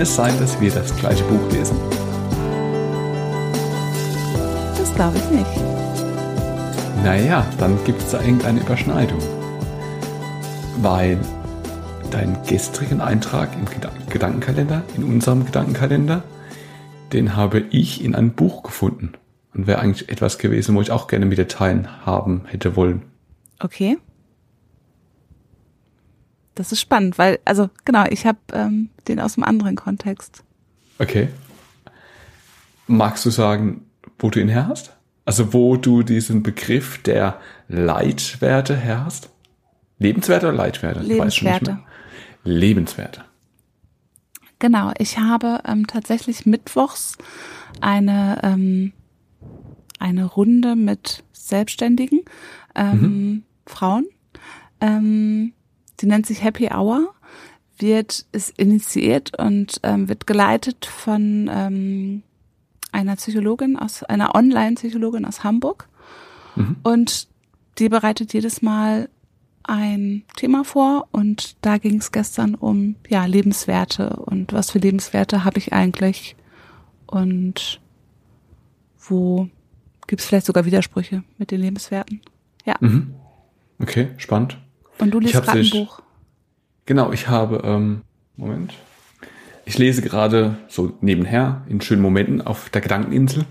es sein, dass wir das gleiche Buch lesen? Das glaube ich nicht. Naja, dann gibt es da irgendeine Überschneidung. Weil deinen gestrigen Eintrag im Gedankenkalender, in unserem Gedankenkalender, den habe ich in einem Buch gefunden. Und wäre eigentlich etwas gewesen, wo ich auch gerne mit dir teilhaben hätte wollen. Okay. Das ist spannend, weil, also genau, ich habe ähm, den aus einem anderen Kontext. Okay. Magst du sagen, wo du ihn her hast? Also wo du diesen Begriff der Leitwerte her hast? Lebenswerte oder Leitwerte? Lebenswerte. Lebenswerte. Genau, ich habe ähm, tatsächlich mittwochs eine, ähm, eine Runde mit Selbstständigen ähm, mhm. Frauen. Ähm, die nennt sich Happy Hour, wird ist initiiert und ähm, wird geleitet von ähm, einer Psychologin aus einer Online-Psychologin aus Hamburg mhm. und die bereitet jedes Mal ein Thema vor und da ging es gestern um ja Lebenswerte und was für Lebenswerte habe ich eigentlich und wo gibt es vielleicht sogar Widersprüche mit den Lebenswerten. Ja. Mhm. Okay, spannend. Und du liest gerade ein Buch. Genau, ich habe ähm, Moment. Ich lese gerade so nebenher in schönen Momenten auf der Gedankeninsel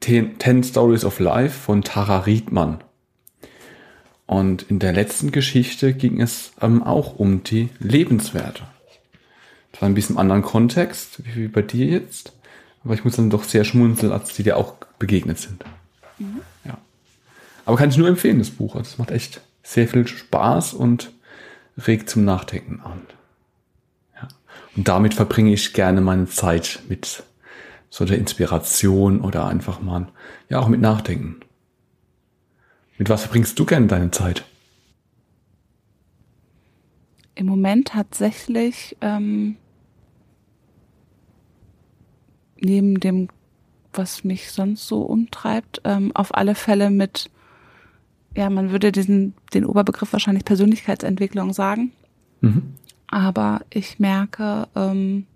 Ten, Ten Stories of Life von Tara Riedmann. Und in der letzten Geschichte ging es ähm, auch um die Lebenswerte. Das war ein bisschen anderen Kontext, wie bei dir jetzt. Aber ich muss dann doch sehr schmunzeln, als die dir auch begegnet sind. Mhm. Ja. Aber kann ich nur empfehlen, das Buch. Also es macht echt sehr viel Spaß und regt zum Nachdenken an. Ja. Und damit verbringe ich gerne meine Zeit mit so der Inspiration oder einfach mal, ja, auch mit Nachdenken. Mit was verbringst du gerne deine Zeit? Im Moment tatsächlich ähm, neben dem, was mich sonst so umtreibt, ähm, auf alle Fälle mit, ja, man würde diesen den Oberbegriff wahrscheinlich Persönlichkeitsentwicklung sagen. Mhm. Aber ich merke, ähm,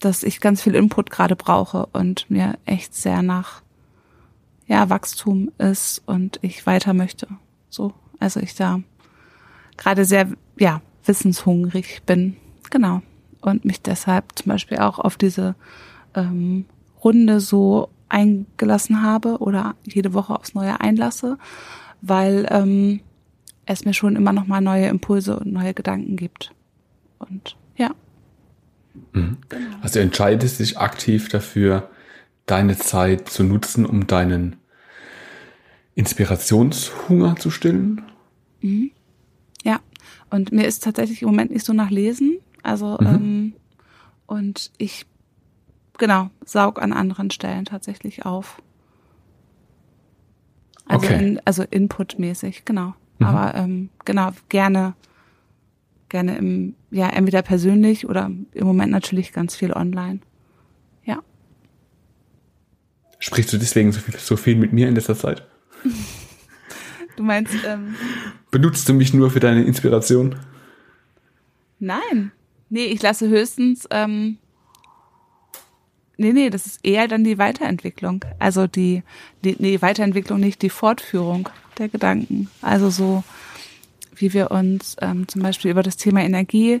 dass ich ganz viel Input gerade brauche und mir echt sehr nach ja, Wachstum ist und ich weiter möchte. So, also ich da gerade sehr, ja, wissenshungrig bin. Genau. Und mich deshalb zum Beispiel auch auf diese ähm, Runde so eingelassen habe oder jede Woche aufs Neue einlasse, weil ähm, es mir schon immer noch mal neue Impulse und neue Gedanken gibt. Und ja. Mhm. Also du entscheidest dich aktiv dafür, deine Zeit zu nutzen, um deinen Inspirationshunger zu stillen? Mhm. Ja, und mir ist tatsächlich im Moment nicht so nach Lesen. Also, mhm. ähm, und ich, genau, saug an anderen Stellen tatsächlich auf. Also, okay. in, also inputmäßig, genau. Mhm. Aber ähm, genau, gerne, gerne im, ja, entweder persönlich oder im Moment natürlich ganz viel online. Ja. Sprichst du deswegen so viel, so viel mit mir in letzter Zeit? Du meinst, ähm, Benutzt du mich nur für deine Inspiration? Nein. Nee, ich lasse höchstens, ähm, nee, nee, das ist eher dann die Weiterentwicklung. Also die, die, nee, Weiterentwicklung nicht, die Fortführung der Gedanken. Also so, wie wir uns ähm, zum Beispiel über das Thema Energie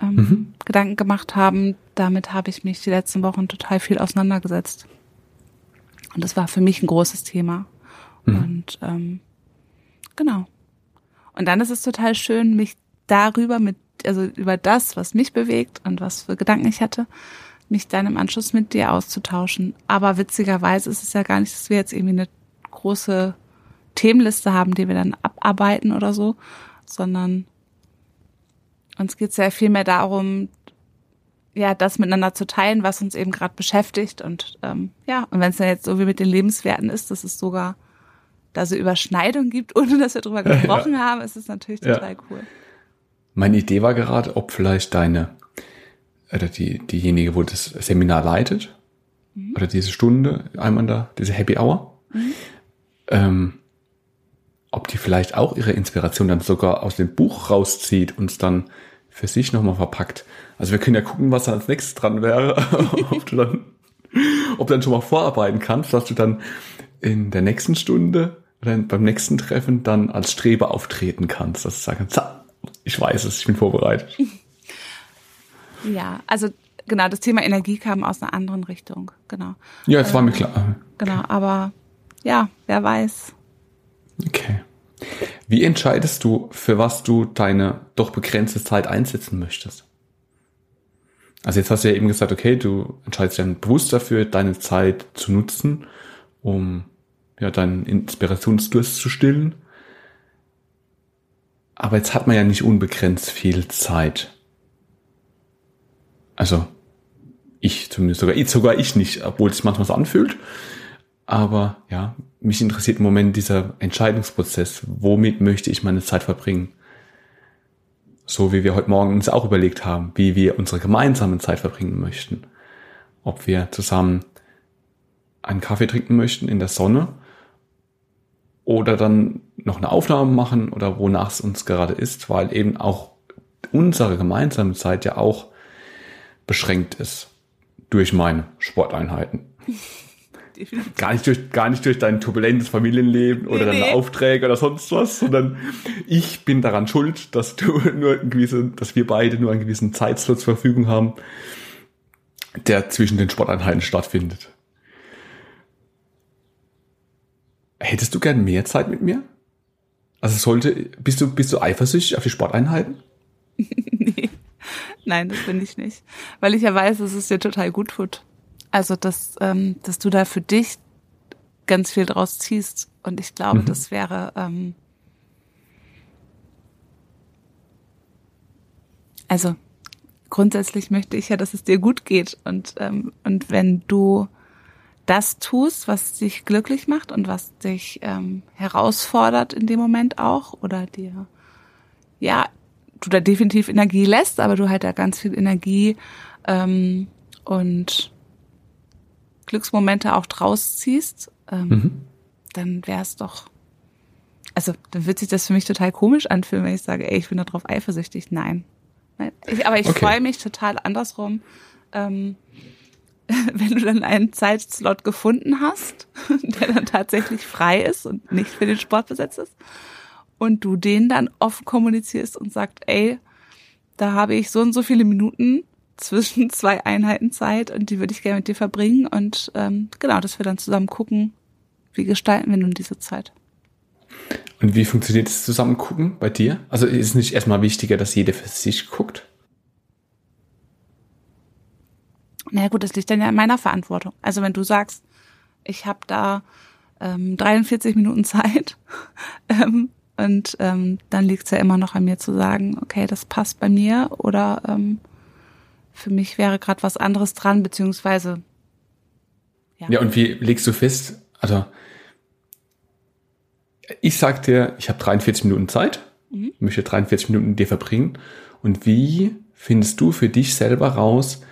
ähm, mhm. Gedanken gemacht haben, damit habe ich mich die letzten Wochen total viel auseinandergesetzt. Und das war für mich ein großes Thema. Mhm. Und ähm, genau. Und dann ist es total schön, mich darüber mit, also über das, was mich bewegt und was für Gedanken ich hatte, mich dann im Anschluss mit dir auszutauschen. Aber witzigerweise ist es ja gar nicht, dass wir jetzt irgendwie eine große Themenliste haben, die wir dann abarbeiten oder so, sondern uns geht es ja viel mehr darum, ja, das miteinander zu teilen, was uns eben gerade beschäftigt. Und ähm, ja, und wenn es dann jetzt so wie mit den Lebenswerten ist, dass es sogar da so Überschneidung gibt, ohne dass wir drüber gesprochen ja. haben, ist es natürlich total ja. cool. Meine Idee war gerade, ob vielleicht deine, oder die, diejenige, wo das Seminar leitet, mhm. oder diese Stunde, einmal da, diese Happy Hour, mhm. ähm, ob die vielleicht auch ihre Inspiration dann sogar aus dem Buch rauszieht und es dann für sich nochmal verpackt. Also wir können ja gucken, was da als nächstes dran wäre, ob du dann, ob du dann schon mal vorarbeiten kannst, dass du dann in der nächsten Stunde oder beim nächsten Treffen dann als Streber auftreten kannst, dass du sagen kannst, ich weiß es, ich bin vorbereitet. Ja, also genau, das Thema Energie kam aus einer anderen Richtung, genau. Ja, es war mir klar. Genau, aber ja, wer weiß. Okay. Wie entscheidest du, für was du deine doch begrenzte Zeit einsetzen möchtest? Also jetzt hast du ja eben gesagt, okay, du entscheidest dann bewusst dafür, deine Zeit zu nutzen, um ja deinen Inspirationsdurst zu stillen. Aber jetzt hat man ja nicht unbegrenzt viel Zeit. Also ich zumindest sogar ich, sogar ich nicht, obwohl es manchmal so anfühlt. Aber ja, mich interessiert im Moment dieser Entscheidungsprozess. Womit möchte ich meine Zeit verbringen? So wie wir heute Morgen uns auch überlegt haben, wie wir unsere gemeinsame Zeit verbringen möchten. Ob wir zusammen einen Kaffee trinken möchten in der Sonne oder dann noch eine Aufnahme machen oder wonach es uns gerade ist, weil eben auch unsere gemeinsame Zeit ja auch beschränkt ist durch meine Sporteinheiten. Gar nicht durch, gar nicht durch dein turbulentes Familienleben oder nee, deine Aufträge oder sonst was, sondern ich bin daran schuld, dass du nur einen gewissen, dass wir beide nur einen gewissen Zeitslot zur Verfügung haben, der zwischen den Sporteinheiten stattfindet. Hättest du gern mehr Zeit mit mir? Also sollte, bist du, bist du eifersüchtig auf die Sporteinheiten? nee. Nein, das bin ich nicht. Weil ich ja weiß, dass es dir total gut tut. Also, dass, ähm, dass du da für dich ganz viel draus ziehst. Und ich glaube, mhm. das wäre, ähm, also grundsätzlich möchte ich ja, dass es dir gut geht. Und, ähm, und wenn du das tust, was dich glücklich macht und was dich ähm, herausfordert in dem Moment auch oder dir ja du da definitiv Energie lässt, aber du halt da ganz viel Energie ähm, und Glücksmomente auch draus ziehst, ähm, mhm. dann wäre es doch, also dann wird sich das für mich total komisch anfühlen, wenn ich sage, ey, ich bin da drauf eifersüchtig. Nein. Ich, aber ich okay. freue mich total andersrum, ähm, wenn du dann einen Zeitslot gefunden hast, der dann tatsächlich frei ist und nicht für den Sport besetzt ist und du den dann offen kommunizierst und sagst, ey, da habe ich so und so viele Minuten zwischen zwei Einheiten Zeit und die würde ich gerne mit dir verbringen und ähm, genau, dass wir dann zusammen gucken, wie gestalten wir nun diese Zeit. Und wie funktioniert das Zusammengucken bei dir? Also ist es nicht erstmal wichtiger, dass jeder für sich guckt? Na naja, gut, das liegt dann ja in meiner Verantwortung. Also wenn du sagst, ich habe da ähm, 43 Minuten Zeit, ähm, und ähm, dann liegt es ja immer noch an mir zu sagen, okay, das passt bei mir oder ähm, für mich wäre gerade was anderes dran, beziehungsweise ja. Ja, und wie legst du fest, also ich sag dir, ich habe 43 Minuten Zeit, mhm. möchte 43 Minuten mit dir verbringen. Und wie findest du für dich selber raus,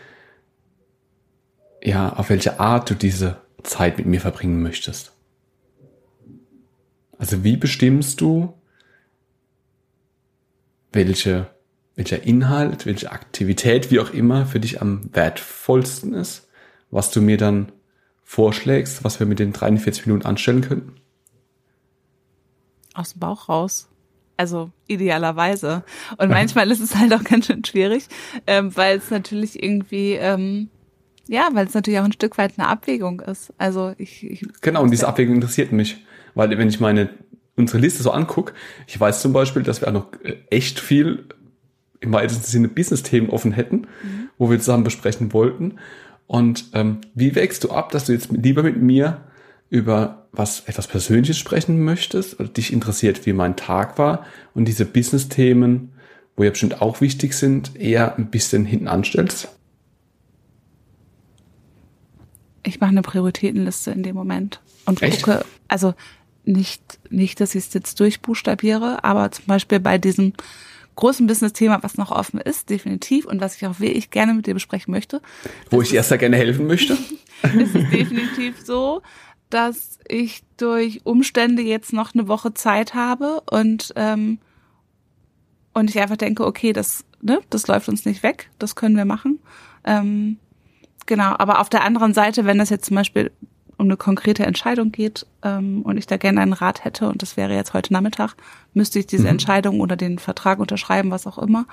ja, auf welche Art du diese Zeit mit mir verbringen möchtest? Also wie bestimmst du, welche, welcher Inhalt, welche Aktivität, wie auch immer, für dich am wertvollsten ist, was du mir dann vorschlägst, was wir mit den 43 Minuten anstellen könnten? Aus dem Bauch raus. Also idealerweise. Und manchmal ist es halt auch ganz schön schwierig, ähm, weil es natürlich irgendwie ähm, ja, weil es natürlich auch ein Stück weit eine Abwägung ist. Also ich, ich genau und diese Abwägung interessiert mich. Weil wenn ich meine, unsere Liste so angucke, ich weiß zum Beispiel, dass wir auch noch äh, echt viel im weitesten Sinne Business-Themen offen hätten, mhm. wo wir zusammen besprechen wollten. Und ähm, wie wächst du ab, dass du jetzt lieber mit mir über was etwas Persönliches sprechen möchtest oder dich interessiert, wie mein Tag war und diese Business-Themen, wo ja bestimmt auch wichtig sind, eher ein bisschen hinten anstellst? Ich mache eine Prioritätenliste in dem Moment und Echt? gucke, also nicht, nicht, dass ich es jetzt durchbuchstabiere, aber zum Beispiel bei diesem großen Business-Thema, was noch offen ist, definitiv, und was ich auch wirklich gerne mit dir besprechen möchte. Wo ich erst gerne helfen möchte. es ist definitiv so, dass ich durch Umstände jetzt noch eine Woche Zeit habe und, ähm, und ich einfach denke, okay, das, ne, das läuft uns nicht weg, das können wir machen. Ähm, genau, aber auf der anderen Seite, wenn es jetzt zum Beispiel um eine konkrete Entscheidung geht ähm, und ich da gerne einen Rat hätte und das wäre jetzt heute Nachmittag, müsste ich diese mhm. Entscheidung oder den Vertrag unterschreiben, was auch immer.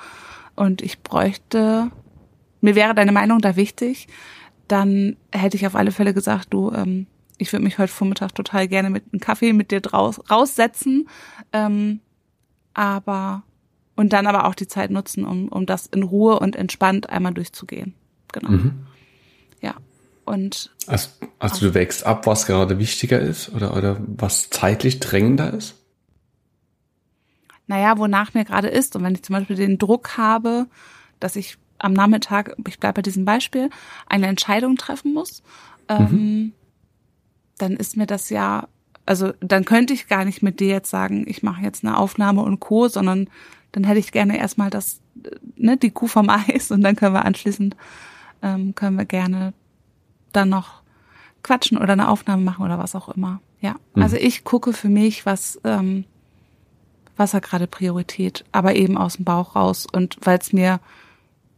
Und ich bräuchte, mir wäre deine Meinung da wichtig, dann hätte ich auf alle Fälle gesagt, du, ähm, ich würde mich heute Vormittag total gerne mit einem Kaffee mit dir draus, raussetzen, ähm, aber und dann aber auch die Zeit nutzen, um, um das in Ruhe und entspannt einmal durchzugehen. Genau. Mhm. Und also, also du wächst ab, was gerade wichtiger ist oder, oder was zeitlich drängender ist? Naja, wonach mir gerade ist. Und wenn ich zum Beispiel den Druck habe, dass ich am Nachmittag, ich bleibe bei diesem Beispiel, eine Entscheidung treffen muss, ähm, mhm. dann ist mir das ja, also dann könnte ich gar nicht mit dir jetzt sagen, ich mache jetzt eine Aufnahme und Co., sondern dann hätte ich gerne erstmal das, ne, die Kuh vom Eis und dann können wir anschließend, ähm, können wir gerne dann noch quatschen oder eine Aufnahme machen oder was auch immer. Ja, mhm. also ich gucke für mich, was, ähm, was hat gerade Priorität, aber eben aus dem Bauch raus und weil es mir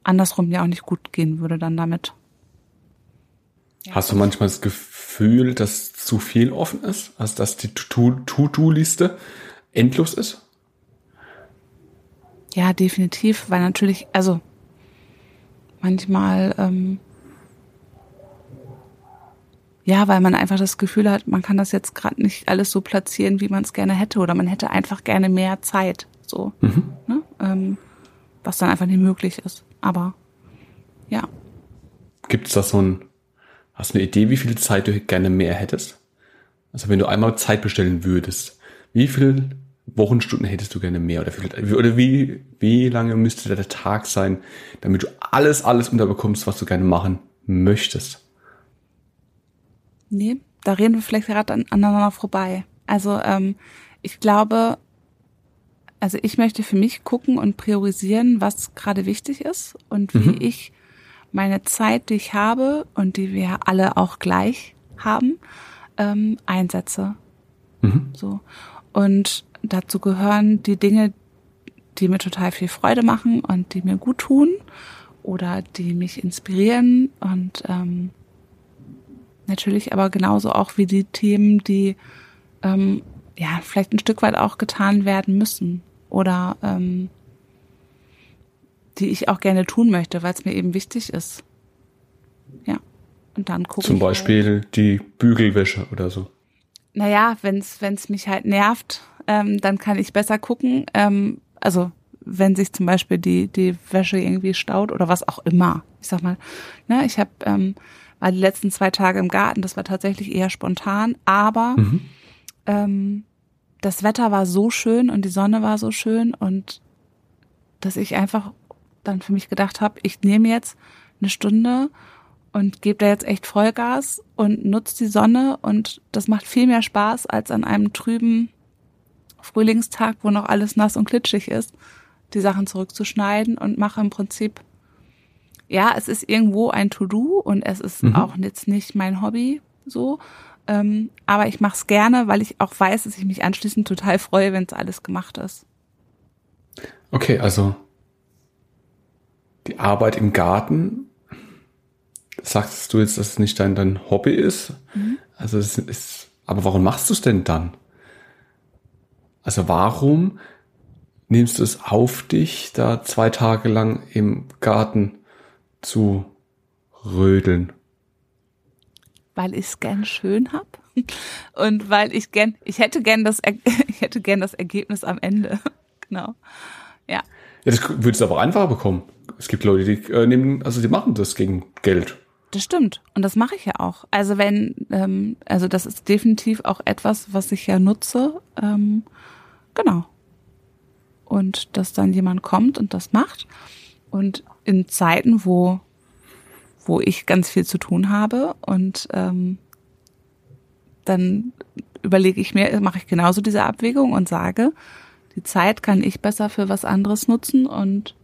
andersrum ja auch nicht gut gehen würde dann damit. Ja. Hast du manchmal das Gefühl, dass zu viel offen ist? Also dass die To-Do-Liste endlos ist? Ja, definitiv, weil natürlich, also manchmal, ähm, ja, weil man einfach das Gefühl hat, man kann das jetzt gerade nicht alles so platzieren, wie man es gerne hätte, oder man hätte einfach gerne mehr Zeit, so, mhm. ne? ähm, was dann einfach nicht möglich ist. Aber ja. Gibt es da so ein, hast du eine Idee, wie viel Zeit du gerne mehr hättest? Also wenn du einmal Zeit bestellen würdest, wie viel Wochenstunden hättest du gerne mehr? Oder, wie, oder wie, wie lange müsste der Tag sein, damit du alles, alles unterbekommst, was du gerne machen möchtest? Nee, da reden wir vielleicht gerade an, aneinander vorbei. Also ähm, ich glaube, also ich möchte für mich gucken und priorisieren, was gerade wichtig ist und wie mhm. ich meine Zeit, die ich habe und die wir alle auch gleich haben, ähm, einsetze. Mhm. So. Und dazu gehören die Dinge, die mir total viel Freude machen und die mir gut tun oder die mich inspirieren und ähm, natürlich aber genauso auch wie die Themen, die ähm, ja vielleicht ein Stück weit auch getan werden müssen oder ähm, die ich auch gerne tun möchte, weil es mir eben wichtig ist. Ja. Und dann gucke Zum Beispiel halt. die Bügelwäsche oder so. Naja, wenn es mich halt nervt, ähm, dann kann ich besser gucken. Ähm, also wenn sich zum Beispiel die, die Wäsche irgendwie staut oder was auch immer. Ich sag mal, ne, ich habe ähm, war die letzten zwei Tage im Garten, das war tatsächlich eher spontan, aber mhm. ähm, das Wetter war so schön und die Sonne war so schön und dass ich einfach dann für mich gedacht habe, ich nehme jetzt eine Stunde und gebe da jetzt echt Vollgas und nutze die Sonne und das macht viel mehr Spaß als an einem trüben Frühlingstag, wo noch alles nass und klitschig ist, die Sachen zurückzuschneiden und mache im Prinzip, ja, es ist irgendwo ein To-Do und es ist mhm. auch jetzt nicht mein Hobby so, ähm, aber ich mache es gerne, weil ich auch weiß, dass ich mich anschließend total freue, wenn es alles gemacht ist. Okay, also die Arbeit im Garten, sagst du jetzt, dass es nicht dein, dein Hobby ist? Mhm. Also es ist, aber warum machst du es denn dann? Also warum nimmst du es auf dich, da zwei Tage lang im Garten zu rödeln? weil ich es gern schön hab und weil ich gern, ich hätte gern das, ich hätte gern das Ergebnis am Ende. genau. Ja. Ja, das würdest du aber einfacher bekommen. Es gibt Leute, die äh, nehmen, also die machen das gegen Geld. Das stimmt. Und das mache ich ja auch. Also wenn, ähm, also das ist definitiv auch etwas, was ich ja nutze. Ähm, genau. Und dass dann jemand kommt und das macht. Und in Zeiten, wo wo ich ganz viel zu tun habe und ähm, dann überlege ich mir, mache ich genauso diese Abwägung und sage, die Zeit kann ich besser für was anderes nutzen und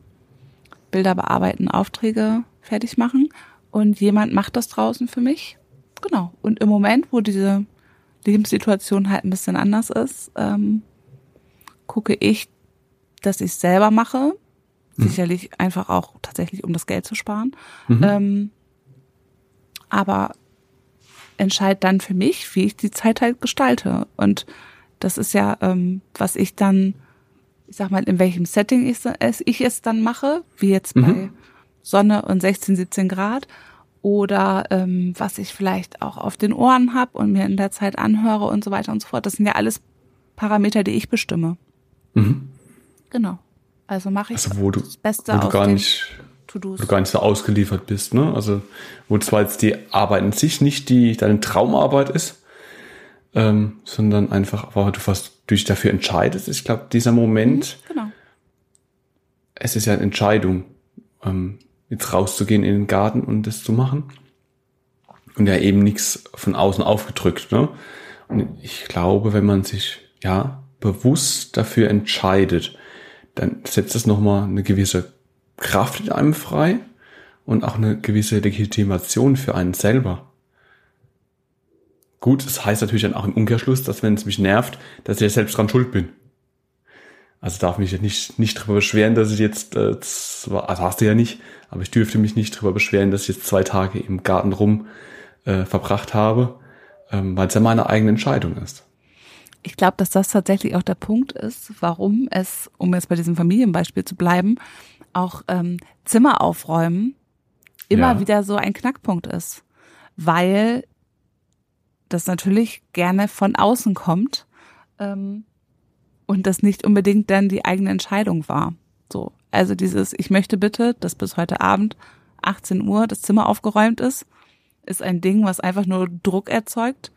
Bilder bearbeiten, Aufträge fertig machen und jemand macht das draußen für mich. Genau. Und im Moment, wo diese Lebenssituation halt ein bisschen anders ist, ähm, gucke ich, dass ich selber mache, Sicherlich einfach auch tatsächlich, um das Geld zu sparen. Ähm, aber entscheide dann für mich, wie ich die Zeit halt gestalte. Und das ist ja, ähm, was ich dann, ich sag mal, in welchem Setting ich, es, ich es dann mache, wie jetzt bei Sonne und 16, 17 Grad. Oder ähm, was ich vielleicht auch auf den Ohren habe und mir in der Zeit anhöre und so weiter und so fort. Das sind ja alles Parameter, die ich bestimme. Genau. Also mache ich Also wo du, das Beste wo du gar nicht, To-Dos. wo du gar nicht so ausgeliefert bist, ne? Also wo zwar jetzt die Arbeit in sich nicht die deine Traumarbeit ist, ähm, sondern einfach, aber du fast du dich dafür entscheidest. Ich glaube, dieser Moment, Genau. es ist ja eine Entscheidung, ähm, jetzt rauszugehen in den Garten und das zu machen. Und ja eben nichts von außen aufgedrückt. Ne? Und ich glaube, wenn man sich ja bewusst dafür entscheidet, dann setzt das nochmal eine gewisse Kraft in einem frei und auch eine gewisse Legitimation für einen selber. Gut, das heißt natürlich dann auch im Umkehrschluss, dass wenn es mich nervt, dass ich ja selbst dran schuld bin. Also darf mich ja nicht, nicht darüber beschweren, dass ich jetzt, äh, zwar, also hast du ja nicht, aber ich dürfte mich nicht darüber beschweren, dass ich jetzt zwei Tage im Garten rum äh, verbracht habe, ähm, weil es ja meine eigene Entscheidung ist. Ich glaube, dass das tatsächlich auch der Punkt ist, warum es, um jetzt bei diesem Familienbeispiel zu bleiben, auch ähm, Zimmer aufräumen immer Ja. wieder so ein Knackpunkt ist. Weil das natürlich gerne von außen kommt ähm, und das nicht unbedingt dann die eigene Entscheidung war. So, also dieses, ich möchte bitte, dass bis heute Abend 18 Uhr das Zimmer aufgeräumt ist, ist ein Ding, was einfach nur Druck erzeugt,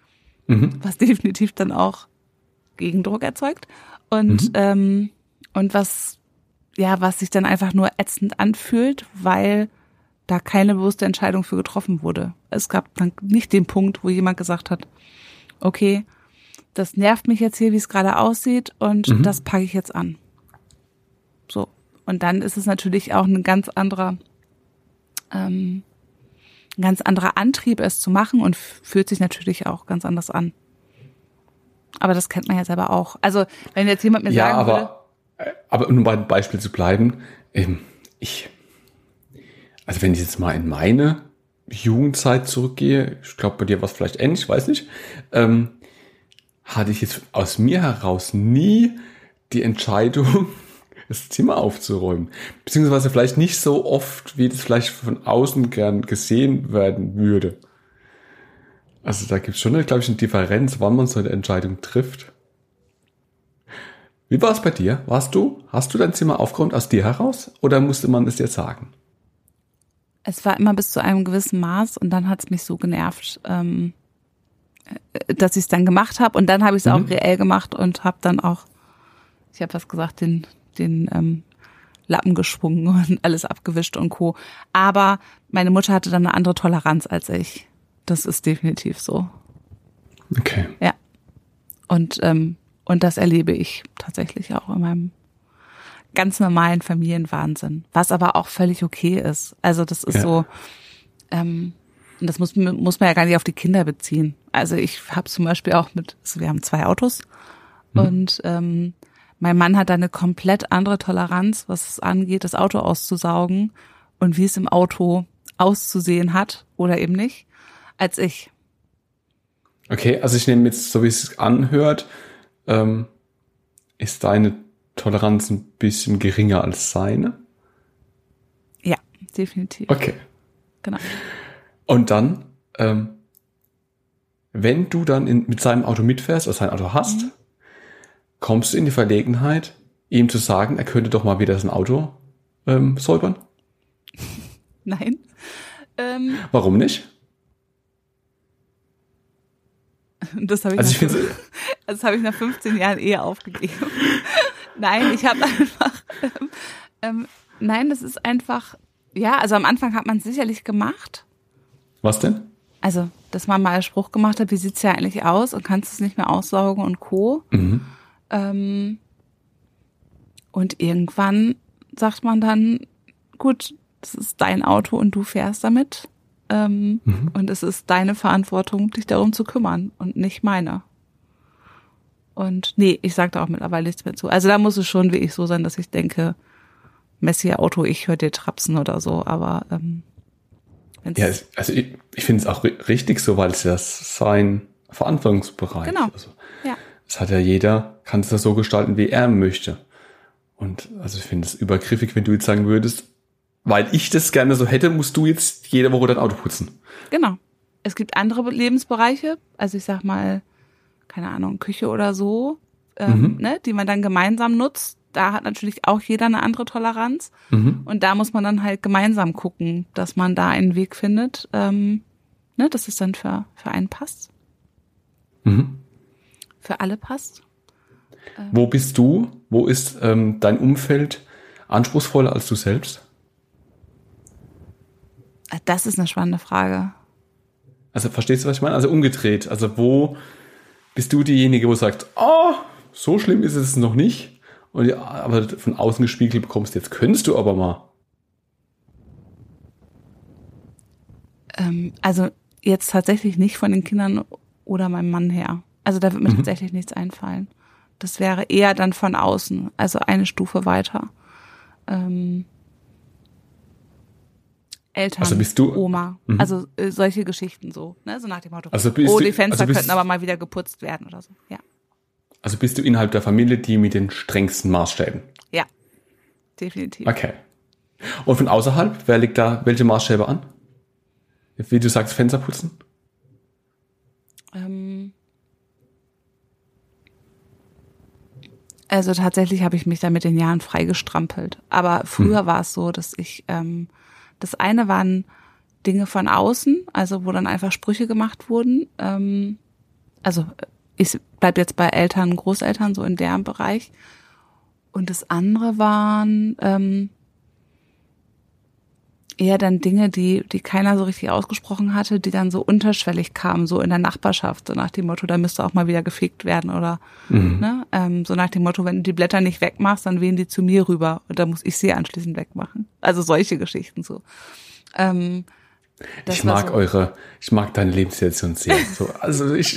Mhm. was definitiv dann auch Gegendruck erzeugt und ähm, und was ja was sich dann einfach nur ätzend anfühlt, weil da keine bewusste Entscheidung für getroffen wurde. Es gab dann nicht den Punkt, wo jemand gesagt hat, okay, das nervt mich jetzt hier, wie es gerade aussieht und das packe ich jetzt an. So und dann ist es natürlich auch ein ganz anderer ähm, ein ganz anderer Antrieb, es zu machen und fühlt sich natürlich auch ganz anders an. Aber das kennt man ja selber auch. Also, wenn jetzt jemand mir Ja, sagen würde, aber, äh, aber um bei dem Beispiel zu bleiben, ähm, ich, also wenn ich jetzt mal in meine Jugendzeit zurückgehe, ich glaube, bei dir war es vielleicht ähnlich, ich weiß nicht, ähm, hatte ich jetzt aus mir heraus nie die Entscheidung, das Zimmer aufzuräumen. Beziehungsweise vielleicht nicht so oft, wie das vielleicht von außen gern gesehen werden würde. Also da gibt es schon, glaube ich, eine Differenz, wann man so eine Entscheidung trifft. Wie war es bei dir? Warst du, hast du dein Zimmer aufgeräumt aus dir heraus oder musste man es dir sagen? es war immer bis zu einem gewissen Maß und dann hat es mich so genervt, ähm, äh, dass ich es dann gemacht habe und dann habe ich es Mhm. auch reell gemacht und habe dann auch, ich habe was gesagt, den, den ähm, Lappen geschwungen und alles abgewischt und co. Aber meine Mutter hatte dann eine andere Toleranz als ich. Das ist definitiv so. Okay. Ja. Und, ähm, und das erlebe ich tatsächlich auch in meinem ganz normalen Familienwahnsinn, was aber auch völlig okay ist. Also das ist Ja. so, ähm, und das muss, muss man ja gar nicht auf die Kinder beziehen. Also ich habe zum Beispiel auch mit, also wir haben zwei Autos und ähm, mein Mann hat da eine komplett andere Toleranz, was es angeht, das Auto auszusaugen und wie es im Auto auszusehen hat oder eben nicht, als ich. Okay, also ich nehme jetzt, so wie es anhört, ähm, ist deine Toleranz ein bisschen geringer als seine. Ja, definitiv. Okay. Genau. Und dann, ähm, wenn du dann in, mit seinem Auto mitfährst, also sein Auto hast, kommst du in die Verlegenheit, ihm zu sagen, er könnte doch mal wieder sein Auto ähm, säubern? Nein. Ähm, Warum nicht? Das habe ich, Also ich das habe ich nach 15 Jahren eher aufgegeben. nein, ich habe einfach, ähm, ähm, nein, das ist einfach, ja, also am Anfang hat man es sicherlich gemacht. was denn? Also, dass man mal einen Spruch gemacht hat, wie sieht's ja eigentlich aus und kannst es nicht mehr aussaugen und co. Mhm. Ähm, und irgendwann sagt man dann, gut, das ist dein Auto und du fährst damit. Ähm, Und es ist deine Verantwortung, dich darum zu kümmern und nicht meine. Und nee, ich sage da auch mittlerweile nichts mehr zu. Also da muss es schon wirklich so sein, dass ich denke, Messi Auto, ich höre dir trapsen oder so, aber ähm, Ja, es- also ich, ich finde es auch ri- richtig so, weil es ja sein Verantwortungsbereich Genau. Also, ja. es hat ja jeder, kann es ja so gestalten, wie er möchte. Und also ich finde es übergriffig, wenn du jetzt sagen würdest, weil ich das gerne so hätte, musst du jetzt jede Woche dein Auto putzen. Genau. Es gibt andere Lebensbereiche, also ich sag mal, keine Ahnung, Küche oder so, ähm, Mhm. ne, die man dann gemeinsam nutzt. Da hat natürlich auch jeder eine andere Toleranz. Mhm. Und da muss man dann halt gemeinsam gucken, dass man da einen Weg findet, ähm, ne, dass es dann für, für einen passt, Mhm. für alle passt. Wo bist du? Wo ist ähm, dein Umfeld anspruchsvoller als du selbst? Das ist eine spannende Frage. Also verstehst du, was ich meine? Also umgedreht. Also wo bist du diejenige, wo sagt, oh, so schlimm ist es noch nicht. Und ja, aber von außen gespiegelt bekommst, jetzt könntest du aber mal. Ähm, also jetzt tatsächlich nicht von den Kindern oder meinem Mann her. Also da wird mir Mhm. tatsächlich nichts einfallen. Das wäre eher dann von außen, also eine Stufe weiter. Ähm, Eltern, Also bist du- Oma, Mhm. also äh, solche Geschichten so, ne? so nach dem Motto, Also bist oh, die Fenster also könnten aber mal wieder geputzt werden oder so. Ja, Also bist du innerhalb der Familie die mit den strengsten Maßstäben. ja, definitiv. Okay. Und von außerhalb, wer legt da welche Maßstäbe an? Wie du sagst, Fenster putzen? Ähm, also tatsächlich habe ich mich da mit den Jahren freigestrampelt. Aber früher war es so, dass ich, ähm, das eine waren Dinge von außen, also wo dann einfach Sprüche gemacht wurden. Ähm, also ich bleib jetzt bei Eltern, Großeltern, so in deren Bereich. Und das andere waren ähm, eher dann Dinge, die, die keiner so richtig ausgesprochen hatte, die dann so unterschwellig kamen, so in der Nachbarschaft, so nach dem Motto, da müsste auch mal wieder gefegt werden oder ne, ähm, so nach dem Motto, wenn du die Blätter nicht wegmachst, dann wehen die zu mir rüber und da muss ich sie anschließend wegmachen. Also solche Geschichten so. Ähm, ich mag so. eure, ich mag deine Lebenssituation sehr. So, also ich,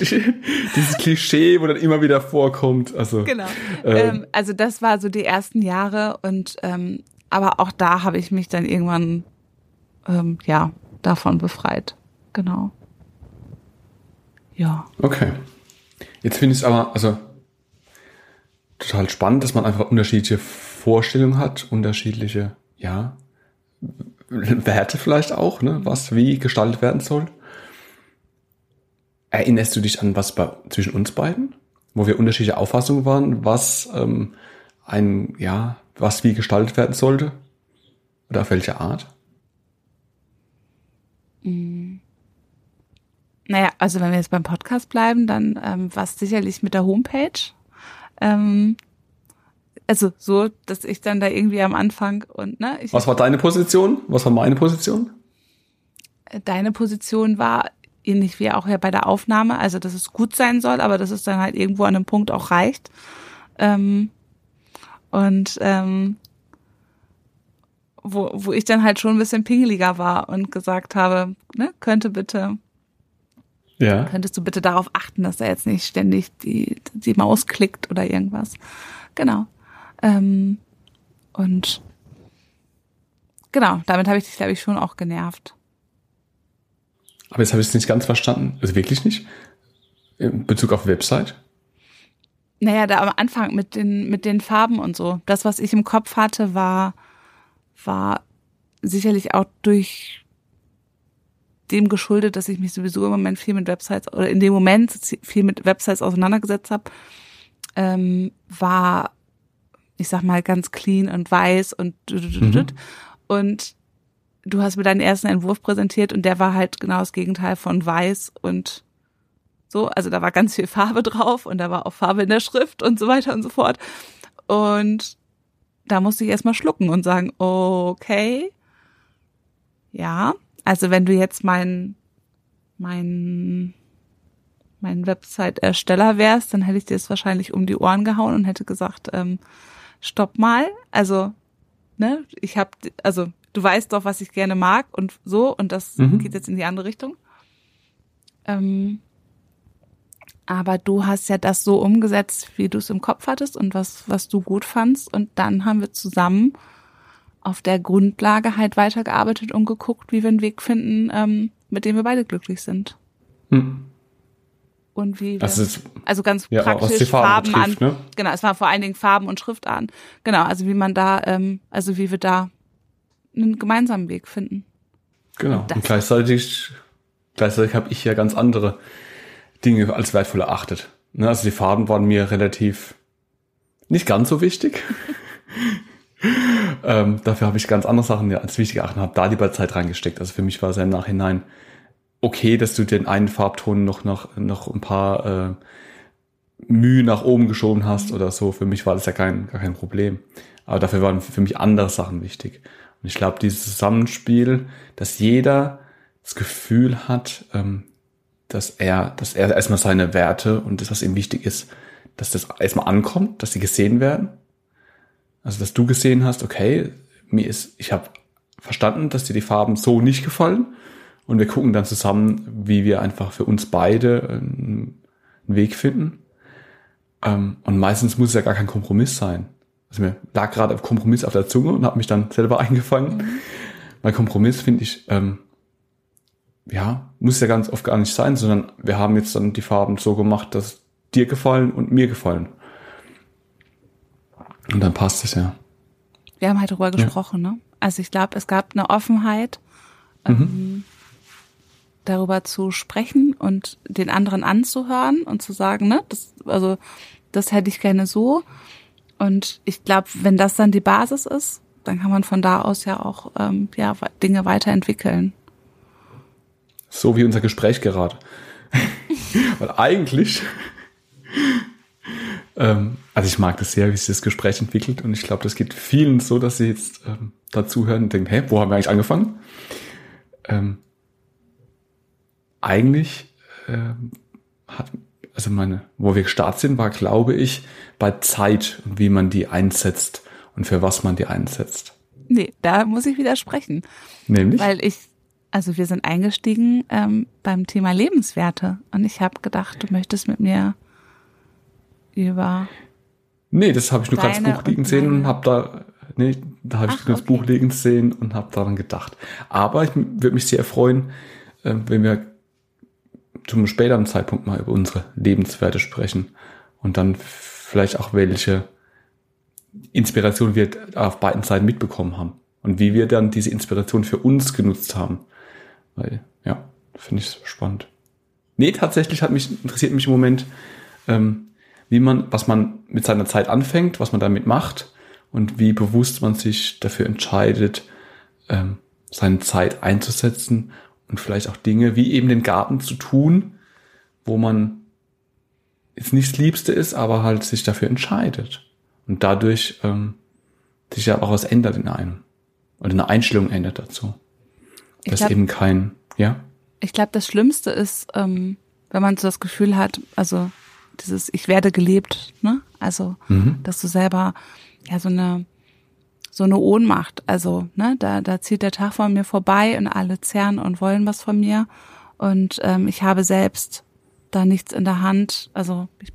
dieses Klischee, wo dann immer wieder vorkommt. Also Genau. Ähm, Ähm, also das war so die ersten Jahre und ähm, aber auch da habe ich mich dann irgendwann ähm, ja davon befreit. Genau. Ja. Okay. Jetzt finde ich es aber, also total spannend, dass man einfach unterschiedliche Vorstellungen hat, unterschiedliche, ja, Werte vielleicht auch, ne, was wie gestaltet werden soll. Erinnerst du dich an was bei, zwischen uns beiden, wo wir unterschiedliche Auffassungen waren, was ähm, ein, ja, was wie gestaltet werden sollte? Oder auf welche Art? Naja, also wenn wir jetzt beim Podcast bleiben, dann ähm, war es sicherlich mit der Homepage. Ähm, also so, dass ich dann da irgendwie am Anfang und ne, ich, Was war deine Position? Was war meine Position? deine Position war ähnlich wie auch ja bei der Aufnahme, also dass es gut sein soll, aber dass es dann halt irgendwo an einem Punkt auch reicht. Ähm, und ähm, wo, wo ich dann halt schon ein bisschen pingeliger war und gesagt habe, ne, könnte bitte Ja. könntest du bitte darauf achten, dass er jetzt nicht ständig die, die Maus klickt oder irgendwas. Genau. Ähm, und genau, damit habe ich dich, glaube ich, schon auch genervt. Aber jetzt habe ich es nicht ganz verstanden. Also wirklich nicht? In Bezug auf Website? Naja, da am Anfang mit den, mit den Farben und so. Das, was ich im Kopf hatte, war, war sicherlich auch durch dem geschuldet, dass ich mich sowieso im Moment viel mit Websites oder in dem Moment viel mit Websites auseinandergesetzt habe, ähm, war, ich sag mal, ganz clean und weiß und Mhm. und du hast mir deinen ersten Entwurf präsentiert und der war halt genau das Gegenteil von weiß und so, also da war ganz viel Farbe drauf und da war auch Farbe in der Schrift und so weiter und so fort. Und da musste ich erstmal schlucken und sagen, okay, ja, also wenn du jetzt mein, mein, mein Website-Ersteller wärst, dann hätte ich dir das wahrscheinlich um die Ohren gehauen und hätte gesagt, ähm, stopp mal, also, ne, ich hab, also, du weißt doch, was ich gerne mag und so, und das Mhm. geht jetzt in die andere Richtung. Ähm, aber du hast ja das so umgesetzt, wie du es im Kopf hattest und was, was du gut fandst. Und dann haben wir zusammen auf der Grundlage halt weitergearbeitet und geguckt, wie wir einen Weg finden, ähm, mit dem wir beide glücklich sind. Hm. Und wie wir, ist, also ganz ja, was praktisch die Farben Farben, betrifft, an. ne? Genau, es war vor allen Dingen Farben und Schriftarten. Genau, also wie man da, ähm, also wie wir da einen gemeinsamen Weg finden. Genau. das- Und gleichzeitig, gleichzeitig habe ich ja ganz andere Dinge als wertvoll erachtet. Ne, also die Farben waren mir relativ nicht ganz so wichtig. ähm, dafür habe ich ganz andere Sachen als wichtig erachtet und habe da lieber Zeit reingesteckt. Also für mich war es ja im Nachhinein okay, dass du den einen Farbton noch, noch, noch ein paar äh, Mühe nach oben geschoben hast oder so. Für mich war das ja kein, gar kein Problem. Aber dafür waren für mich andere Sachen wichtig. Und ich glaube, dieses Zusammenspiel, dass jeder das Gefühl hat, ähm, dass er, dass er erstmal seine Werte und das, was ihm wichtig ist, dass das erstmal ankommt, dass sie gesehen werden. Also, dass du gesehen hast, okay, mir ist, ich habe verstanden, dass dir die Farben so nicht gefallen. Und wir gucken dann zusammen, wie wir einfach für uns beide einen Weg finden. Ähm, und meistens muss es ja gar kein Kompromiss sein. Also mir lag gerade ein Kompromiss auf der Zunge und habe mich dann selber eingefangen. Mein Kompromiss finde ich, ähm, ja, muss ja ganz oft gar nicht sein, sondern wir haben jetzt dann die Farben so gemacht, dass dir gefallen und mir gefallen. Und dann passt es ja. Wir haben halt darüber gesprochen, ne? Also ich glaube, es gab eine Offenheit, ähm, darüber zu sprechen und den anderen anzuhören und zu sagen, ne, das, also das hätte ich gerne so. Und ich glaube, wenn das dann die Basis ist, dann kann man von da aus ja auch ähm, ja, Dinge weiterentwickeln. So wie unser Gespräch gerade. Weil eigentlich, ähm, also ich mag das sehr, wie sich das Gespräch entwickelt und ich glaube, das geht vielen so, dass sie jetzt ähm, dazuhören und denken, hä, wo haben wir eigentlich angefangen? Ähm, eigentlich ähm, hat, also meine, wo wir gestartet sind, war, glaube ich, bei Zeit und wie man die einsetzt und für was man die einsetzt. Nee, da muss ich widersprechen. Nämlich? Weil ich, also wir sind eingestiegen ähm, beim Thema Lebenswerte und ich habe gedacht, du möchtest mit mir über Nee, das habe ich nur Deine Buch liegen und sehen und habe da, nee, da habe ich Ach, nur das okay. Buch liegen sehen und habe daran gedacht. Aber ich würde mich sehr freuen, äh, wenn wir zum späteren Zeitpunkt mal über unsere Lebenswerte sprechen und dann vielleicht auch welche Inspiration wir auf beiden Seiten mitbekommen haben und wie wir dann diese Inspiration für uns genutzt haben. Weil, ja, finde ich spannend. Nee, tatsächlich hat mich, interessiert mich im Moment, ähm, wie man, was man mit seiner Zeit anfängt, was man damit macht und wie bewusst man sich dafür entscheidet, ähm, seine Zeit einzusetzen und vielleicht auch Dinge wie eben den Garten zu tun, wo man jetzt nicht das Liebste ist, aber halt sich dafür entscheidet. Und dadurch ähm, sich ja auch was ändert in einem. Oder eine Einstellung ändert dazu. Ich Das glaub- eben kein, ja? Ich glaube, das Schlimmste ist, ähm, wenn man so das Gefühl hat, also dieses Ich werde gelebt, ne? Also, Mhm. dass du selber ja so eine so eine Ohnmacht, also ne, da da zieht der Tag von mir vorbei und alle zerren und wollen was von mir und ähm, ich habe selbst da nichts in der Hand, also ich,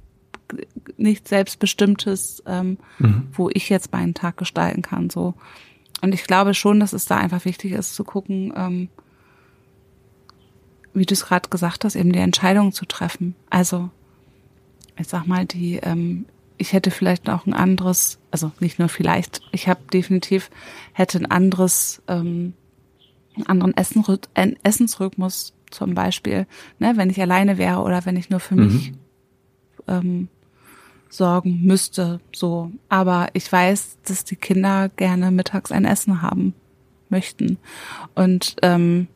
nichts selbstbestimmtes, ähm, Mhm. wo ich jetzt meinen Tag gestalten kann, so. Und ich glaube schon, dass es da einfach wichtig ist zu gucken, ähm, wie du es gerade gesagt hast, eben die Entscheidung zu treffen. Also, ich sag mal, die, ähm, ich hätte vielleicht auch ein anderes, also nicht nur vielleicht, ich habe definitiv, hätte ein anderes, ähm, einen anderen Essen, einen Essensrhythmus zum Beispiel, ne, wenn ich alleine wäre oder wenn ich nur für mich ähm, sorgen müsste, so. Aber ich weiß, dass die Kinder gerne mittags ein Essen haben möchten und ähm,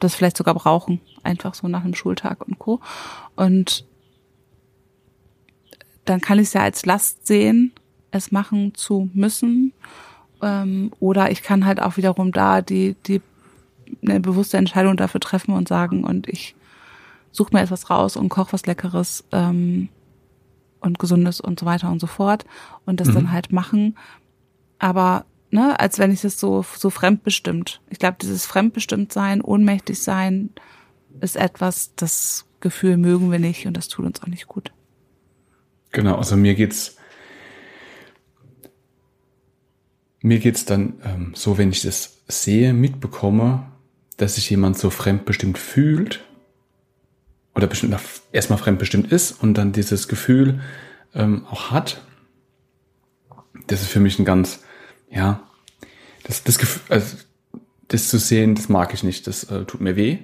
das vielleicht sogar brauchen, einfach so nach einem Schultag und Co. Und dann kann ich es ja als Last sehen, es machen zu müssen. Ähm, oder ich kann halt auch wiederum da die, die eine bewusste Entscheidung dafür treffen und sagen, und ich suche mir etwas raus und koche was Leckeres ähm, und Gesundes und so weiter und so fort und das dann halt machen. Aber ne, als wenn ich das so so fremdbestimmt. Ich glaube, dieses fremdbestimmt sein, ohnmächtig sein, ist etwas, das Gefühl mögen wir nicht und das tut uns auch nicht gut. Genau, also mir geht's mir geht's dann ähm, so, wenn ich das sehe, mitbekomme, dass sich jemand so fremdbestimmt fühlt oder bestimmt erstmal fremdbestimmt ist und dann dieses Gefühl ähm, auch hat. Das ist für mich ein ganz, ja, das, das Gefühl, also das zu sehen, das mag ich nicht, das äh, tut mir weh,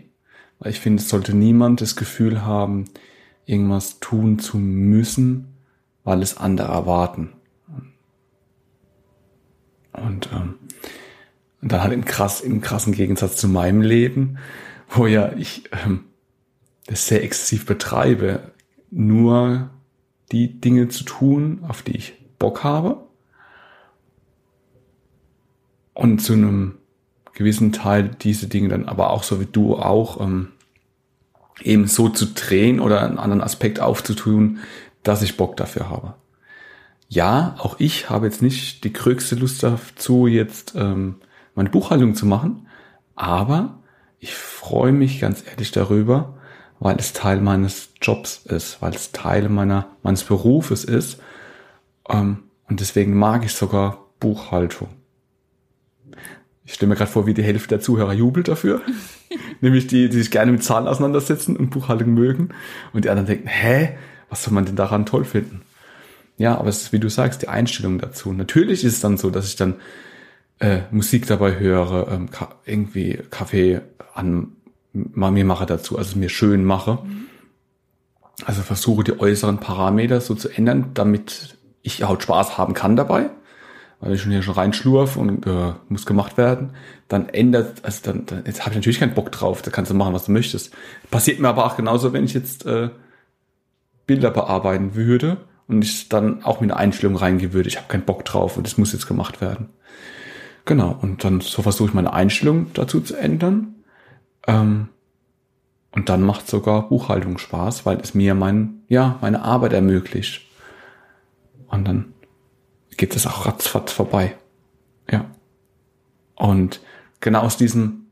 weil ich finde, es sollte niemand das Gefühl haben, irgendwas tun zu müssen, weil es andere erwarten. Und ähm, dann halt im, krass, im krassen Gegensatz zu meinem Leben, wo ja ich ähm, das sehr exzessiv betreibe, nur die Dinge zu tun, auf die ich Bock habe. Und zu einem gewissen Teil diese Dinge dann aber auch so wie du auch ähm, eben so zu drehen oder einen anderen Aspekt aufzutun, dass ich Bock dafür habe. Ja, auch ich habe jetzt nicht die größte Lust dazu, jetzt ähm, meine Buchhaltung zu machen. Aber ich freue mich ganz ehrlich darüber, weil es Teil meines Jobs ist, weil es Teil meiner, meines Berufes ist. Ähm, und deswegen mag ich sogar Buchhaltung. Ich stelle mir gerade vor, wie die Hälfte der Zuhörer jubelt dafür. Nämlich die, die sich gerne mit Zahlen auseinandersetzen und Buchhaltung mögen. Und die anderen denken, hä, was soll man denn daran toll finden? Ja, aber es ist, wie du sagst, die Einstellung dazu. Natürlich ist es dann so, dass ich dann äh, Musik dabei höre, ähm, irgendwie Kaffee an mir mache dazu, also mir schön mache. Mhm. Also versuche die äußeren Parameter so zu ändern, damit ich halt Spaß haben kann dabei. Weil ich schon hier schon reinschlurf und äh, muss gemacht werden, dann ändert, also dann, dann jetzt habe ich natürlich keinen Bock drauf, da kannst du machen, was du möchtest. Passiert mir aber auch genauso, wenn ich jetzt äh, Bilder bearbeiten würde und ich dann auch mit einer Einstellung reingehen würde, ich habe keinen Bock drauf und das muss jetzt gemacht werden. Genau, und dann so versuche ich meine Einstellung dazu zu ändern. Ähm, und dann macht sogar Buchhaltung Spaß, weil es mir mein, ja, meine Arbeit ermöglicht. Und dann geht es auch ratzfatz vorbei. Ja. Und genau aus diesem,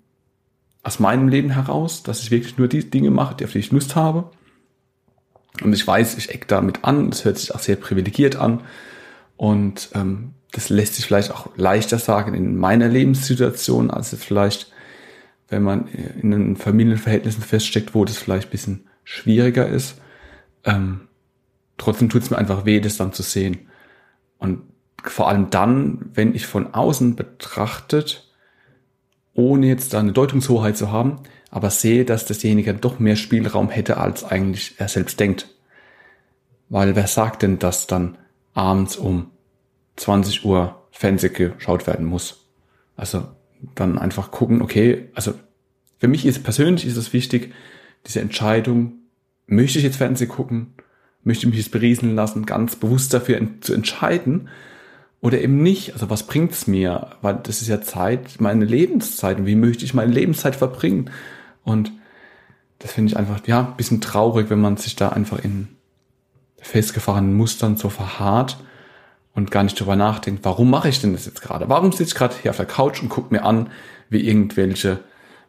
aus meinem Leben heraus, dass ich wirklich nur die Dinge mache, auf die ich Lust habe. Und ich weiß, ich eck damit an, es hört sich auch sehr privilegiert an. Und ähm, das lässt sich vielleicht auch leichter sagen in meiner Lebenssituation, als jetzt vielleicht, wenn man in den Familienverhältnissen feststeckt, wo das vielleicht ein bisschen schwieriger ist. Ähm, trotzdem tut es mir einfach weh, das dann zu sehen. Und vor allem dann, wenn ich von außen betrachtet, ohne jetzt da eine Deutungshoheit zu haben, aber sehe, dass dasjenige doch mehr Spielraum hätte, als eigentlich er selbst denkt. Weil wer sagt denn, dass dann abends um 20 Uhr Fernseh geschaut werden muss. Also dann einfach gucken, okay, also für mich ist persönlich ist es wichtig, diese Entscheidung, möchte ich jetzt Fernseh gucken, möchte ich mich jetzt berieseln lassen, ganz bewusst dafür zu entscheiden oder eben nicht. Also was bringt's mir? Weil das ist ja Zeit, meine Lebenszeit und wie möchte ich meine Lebenszeit verbringen? Und das finde ich einfach, ja, ein bisschen traurig, wenn man sich da einfach in festgefahrenen Mustern so verharrt und gar nicht drüber nachdenkt, warum mache ich denn das jetzt gerade? Warum sitze ich gerade hier auf der Couch und gucke mir an, wie irgendwelche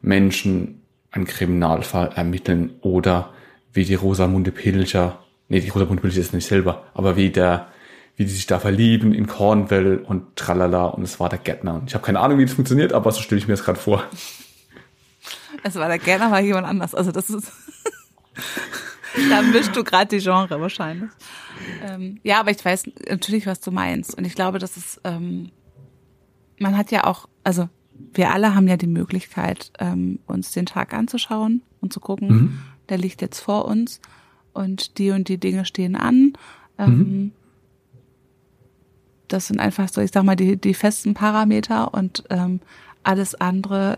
Menschen einen Kriminalfall ermitteln oder wie die Rosamunde Pilcher, nee, die Rosamunde Pilcher ist nicht selber, aber wie der, wie die sich da verlieben in Cornwall und tralala und es war der Gärtner. Und ich habe keine Ahnung, wie das funktioniert, aber so stelle ich mir das gerade vor. Es war der Gärtner, war jemand anders. Also das ist, da mischst du gerade die Genre wahrscheinlich. Ähm, ja, aber ich weiß natürlich, was du meinst. Und ich glaube, dass es, ähm, man hat ja auch, also wir alle haben ja die Möglichkeit, ähm, uns den Tag anzuschauen und zu gucken, mhm. der liegt jetzt vor uns und die und die Dinge stehen an. Ähm, mhm. Das sind einfach so, ich sag mal, die, die festen Parameter und ähm, alles andere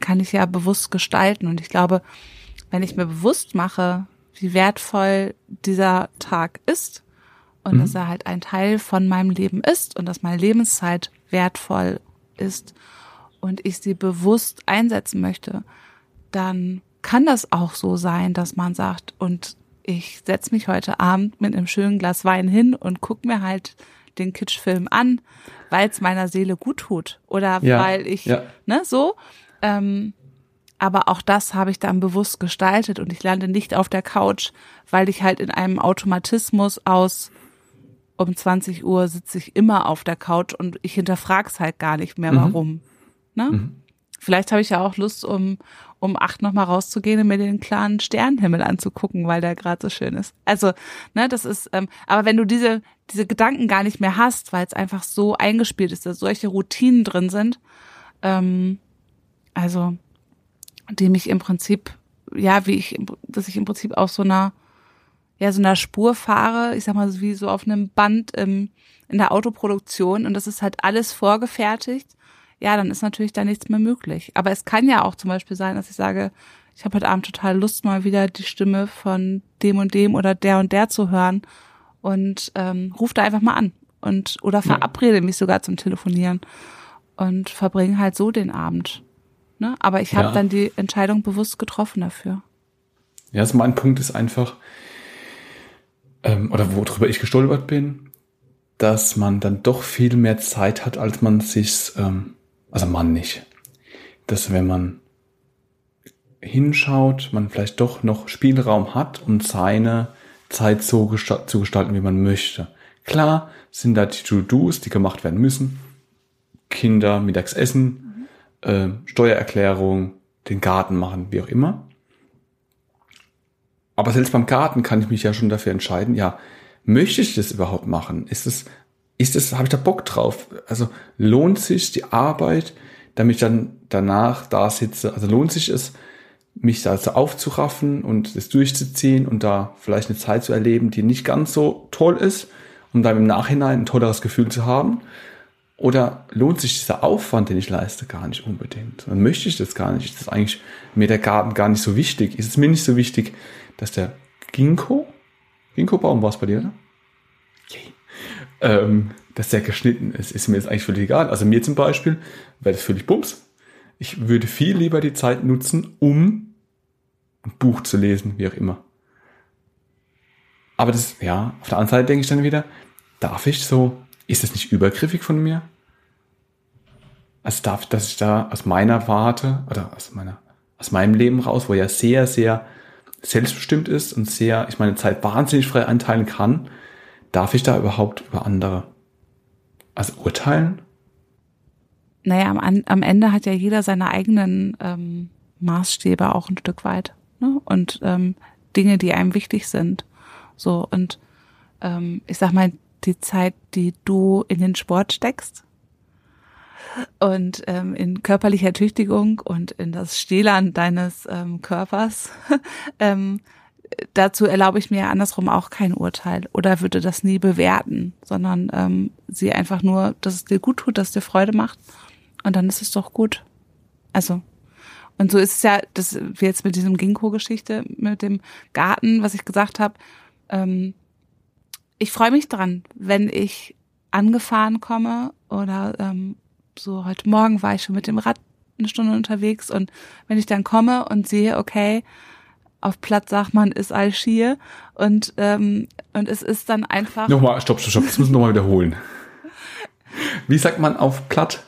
kann ich ja bewusst gestalten. Und ich glaube, wenn ich mir bewusst mache, wie wertvoll dieser Tag ist und mhm. dass er halt ein Teil von meinem Leben ist und dass meine Lebenszeit wertvoll ist und ich sie bewusst einsetzen möchte, dann kann das auch so sein, dass man sagt, und ich setze mich heute Abend mit einem schönen Glas Wein hin und guck mir halt den Kitschfilm an, weil es meiner Seele gut tut oder ja, weil ich, ja. ne, so. Ähm, aber auch das habe ich dann bewusst gestaltet und ich lande nicht auf der Couch, weil ich halt in einem Automatismus aus um 20 Uhr sitze ich immer auf der Couch und ich hinterfrag's halt gar nicht mehr, warum. Ne? Mhm. Vielleicht habe ich ja auch Lust, um, um acht nochmal rauszugehen und mir den klaren Sternenhimmel anzugucken, weil der gerade so schön ist. Also, ne, das ist, ähm, aber wenn du diese, diese Gedanken gar nicht mehr hast, weil es einfach so eingespielt ist, dass solche Routinen drin sind, ähm, also, die mich im Prinzip, ja, wie ich, dass ich im Prinzip auf so einer, ja, so einer Spur fahre, ich sag mal, wie so auf einem Band im, in der Autoproduktion und das ist halt alles vorgefertigt ja, dann ist natürlich da nichts mehr möglich. Aber es kann ja auch zum Beispiel sein, dass ich sage, ich habe heute Abend total Lust, mal wieder die Stimme von dem und dem oder der und der zu hören und ähm, ruf da einfach mal an und oder verabrede mich sogar zum Telefonieren und verbringe halt so den Abend. Ne? Aber ich habe Ja. dann die Entscheidung bewusst getroffen dafür. Ja, also mein Punkt ist einfach, ähm, oder worüber ich gestolpert bin, dass man dann doch viel mehr Zeit hat, als man sich, ähm, also man nicht. Dass wenn man hinschaut, man vielleicht doch noch Spielraum hat, um seine Zeit so gesta zu gestalten, wie man möchte. Klar sind da die To-Dos, die gemacht werden müssen. Kinder mittags essen, äh, Steuererklärung, den Garten machen, wie auch immer. Aber selbst beim Garten kann ich mich ja schon dafür entscheiden, ja, möchte ich das überhaupt machen? Ist es, ist es, habe ich da Bock drauf? Also lohnt sich die Arbeit, damit ich dann danach da sitze? Also lohnt sich es, mich da so aufzuraffen und das durchzuziehen und da vielleicht eine Zeit zu erleben, die nicht ganz so toll ist, um dann im Nachhinein ein tolleres Gefühl zu haben? Oder lohnt sich dieser Aufwand, den ich leiste, gar nicht unbedingt? Dann möchte ich das gar nicht. Ist das eigentlich mir der Garten gar nicht so wichtig? Ist es mir nicht so wichtig, dass der Ginkgo, Ginkgo-Baum war es bei dir, oder? Yay. Ähm, dass der geschnitten ist, ist mir jetzt eigentlich völlig egal. Also mir zum Beispiel wäre das völlig bums. Ich würde viel lieber die Zeit nutzen, um ein Buch zu lesen, wie auch immer. Aber das, ja, auf der anderen Seite denke ich dann wieder, darf ich so, ist das nicht übergriffig von mir? Also darf, dass ich da aus meiner Warte oder aus meiner, aus meinem Leben raus, wo ja sehr, sehr selbstbestimmt ist und sehr, ich meine Zeit wahnsinnig frei einteilen kann, darf ich da überhaupt über andere also urteilen? Naja, am, am Ende hat ja jeder seine eigenen ähm, Maßstäbe auch ein Stück weit. Ne? Und ähm, Dinge, die einem wichtig sind. So, und ähm, ich sag mal, die Zeit, die du in den Sport steckst und ähm, in körperlicher Tüchtigung und in das Stählern deines ähm, Körpers, ähm, dazu erlaube ich mir andersrum auch kein Urteil oder würde das nie bewerten, sondern ähm, sie einfach nur, dass es dir gut tut, dass es dir Freude macht und dann ist es doch gut. Also und so ist es ja, das wie jetzt mit diesem Ginkgo-Geschichte, mit dem Garten, was ich gesagt habe. Ähm, ich freue mich dran, wenn ich angefahren komme oder ähm, so heute Morgen war ich schon mit dem Rad eine Stunde unterwegs und wenn ich dann komme und sehe, okay, auf Platz sagt man, ist all schier und ähm, und es ist dann einfach Nochmal, stopp, stopp, stopp, das müssen wir nochmal wiederholen. Wie sagt man auf platt?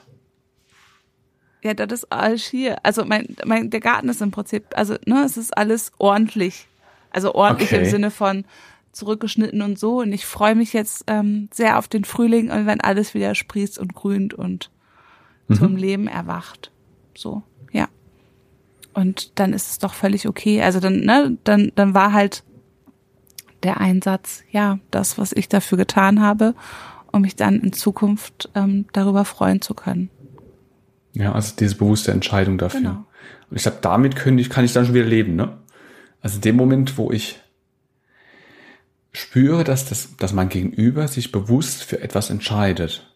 Ja, das ist alles hier. Also mein, mein, der Garten ist im Prinzip, also ne, es ist alles ordentlich. Also ordentlich Okay. im Sinne von zurückgeschnitten und so. Und ich freue mich jetzt ähm, sehr auf den Frühling und wenn alles wieder sprießt und grünt und zum Leben erwacht. So, ja. Und dann ist es doch völlig okay. Also dann, ne, dann, dann war halt der Einsatz, ja, das, was ich dafür getan habe, um mich dann in Zukunft ähm, darüber freuen zu können. Ja, also diese bewusste Entscheidung dafür. Genau. Und ich glaube, damit könnte ich, kann ich dann schon wieder leben, ne? Also in dem Moment, wo ich spüre, dass das, dass mein Gegenüber sich bewusst für etwas entscheidet.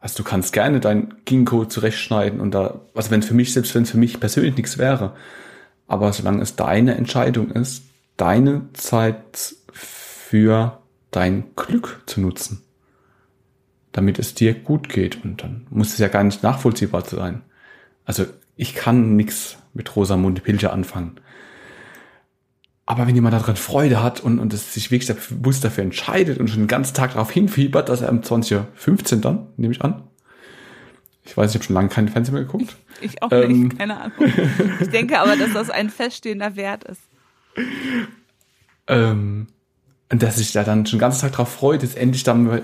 Also du kannst gerne dein Ginkgo zurechtschneiden und da, also wenn für mich, selbst wenn es für mich persönlich nichts wäre, aber solange es deine Entscheidung ist, deine Zeit für dein Glück zu nutzen, damit es dir gut geht und dann muss es ja gar nicht nachvollziehbar sein. Also ich kann nichts mit Rosamunde Pilcher anfangen. Aber wenn jemand daran Freude hat und, und es sich wirklich bewusst dafür entscheidet und schon den ganzen Tag darauf hinfiebert, dass er um 20.15 Uhr dann, nehme ich an. Ich weiß, ich habe schon lange keinen Fernsehen mehr geguckt. Ich auch Ähm. nicht, keine Ahnung. Ich denke aber, dass das ein feststehender Wert ist. Ähm, Und dass sich da dann schon den ganzen Tag drauf freut, jetzt endlich dann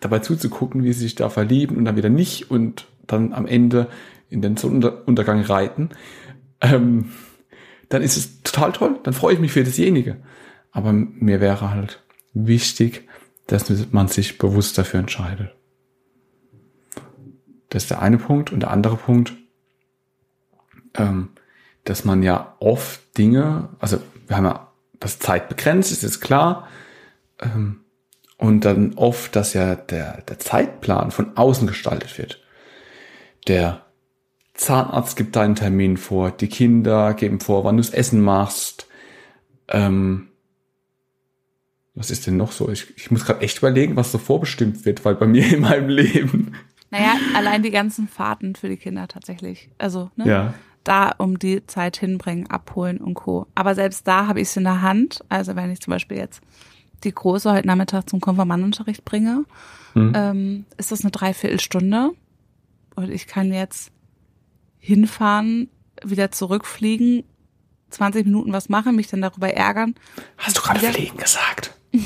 dabei zuzugucken, wie sie sich da verlieben und dann wieder nicht und dann am Ende in den Sonnenuntergang reiten, ähm, dann ist es total toll. Dann freue ich mich für dasjenige. Aber mir wäre halt wichtig, dass man sich bewusst dafür entscheidet. Das ist der eine Punkt. Und der andere Punkt, ähm, dass man ja oft Dinge, also wir haben ja das Zeit begrenzt, ist jetzt klar. Ähm, und dann oft, dass ja der, der Zeitplan von außen gestaltet wird. Der Zahnarzt gibt deinen Termin vor, die Kinder geben vor, wann du das Essen machst. Ähm, was ist denn noch so? Ich, ich muss gerade echt überlegen, was so vorbestimmt wird, weil bei mir in meinem Leben. Naja, allein die ganzen Fahrten für die Kinder tatsächlich. Also, ne? Ja. Da um die Zeit hinbringen, abholen und Co. Aber selbst da habe ich es in der Hand. Also wenn ich zum Beispiel jetzt die Große heute Nachmittag zum Konfirmandenunterricht bringe, mhm. ähm, ist das eine Dreiviertelstunde. Und ich kann jetzt hinfahren, wieder zurückfliegen, 20 Minuten was machen, mich dann darüber ärgern. Hast du gerade fliegen gesagt?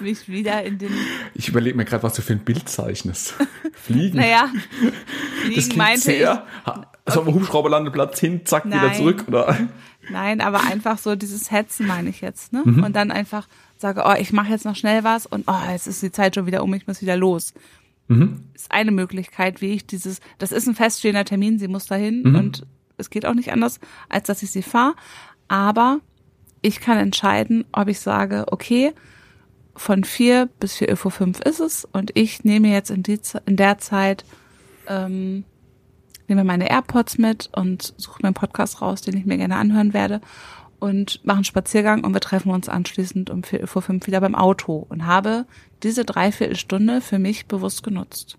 mich wieder in den. Ich überlege mir gerade, was du für ein Bild zeichnest. Fliegen. naja, fliegen das meinte sehr, ich. Also am Hubschrauberlandeplatz hin, zack, Nein. wieder zurück, oder? Nein, aber einfach so dieses Hetzen meine ich jetzt, ne? Mhm. Und dann einfach sage, oh, ich mache jetzt noch schnell was und oh, jetzt ist die Zeit schon wieder um, ich muss wieder los. Mhm. Ist eine Möglichkeit, wie ich dieses, das ist ein feststehender Termin, sie muss dahin mhm. und es geht auch nicht anders, als dass ich sie fahre. Aber ich kann entscheiden, ob ich sage, okay, von vier bis vier Uhr fünf ist es und ich nehme jetzt in, die, in der Zeit, ähm, nehme meine AirPods mit und suche mir einen Podcast raus, den ich mir gerne anhören werde und mache einen Spaziergang und wir treffen uns anschließend um vier Uhr fünf wieder beim Auto und habe diese Dreiviertelstunde für mich bewusst genutzt.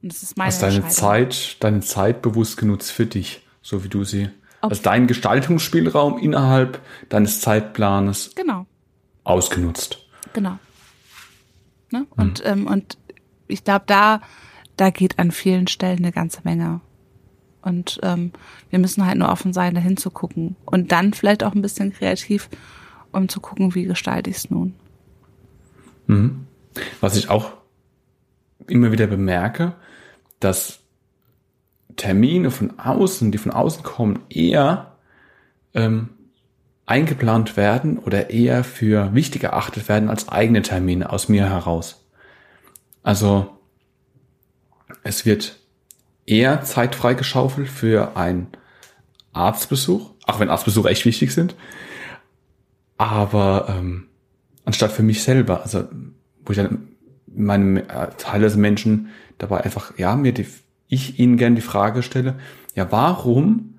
Und das ist meine Hast deine Zeit, deine Zeit bewusst genutzt für dich, so wie du sie, Ob also deinen Gestaltungsspielraum innerhalb deines Zeitplanes genau. ausgenutzt. Genau. Ne? Mhm. Und, ähm, und ich glaube, da, da geht an vielen Stellen eine ganze Menge. Und ähm, wir müssen halt nur offen sein, dahin zu gucken. Und dann vielleicht auch ein bisschen kreativ, um zu gucken, wie gestalte ich es nun. Mhm. Was ich auch immer wieder bemerke, dass Termine von außen, die von außen kommen, eher ähm, eingeplant werden oder eher für wichtig erachtet werden als eigene Termine aus mir heraus. Also es wird eher Zeit freigeschaufelt für einen Arztbesuch, auch wenn Arztbesuche echt wichtig sind, aber ähm, anstatt für mich selber, also wo ich dann meinem äh, teilweise Menschen dabei einfach, ja, mir die, ich ihnen gerne die Frage stelle, ja, warum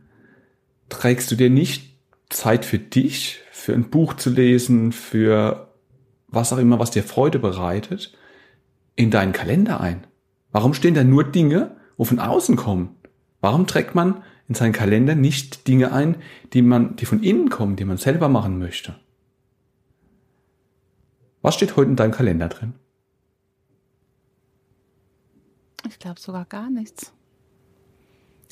trägst du dir nicht Zeit für dich, für ein Buch zu lesen, für was auch immer, was dir Freude bereitet, in deinen Kalender ein? Warum stehen da nur Dinge, wo von außen kommen? Warum trägt man in seinen Kalender nicht Dinge ein, die man, die von innen kommen, die man selber machen möchte? Was steht heute in deinem Kalender drin? Ich glaube sogar gar nichts.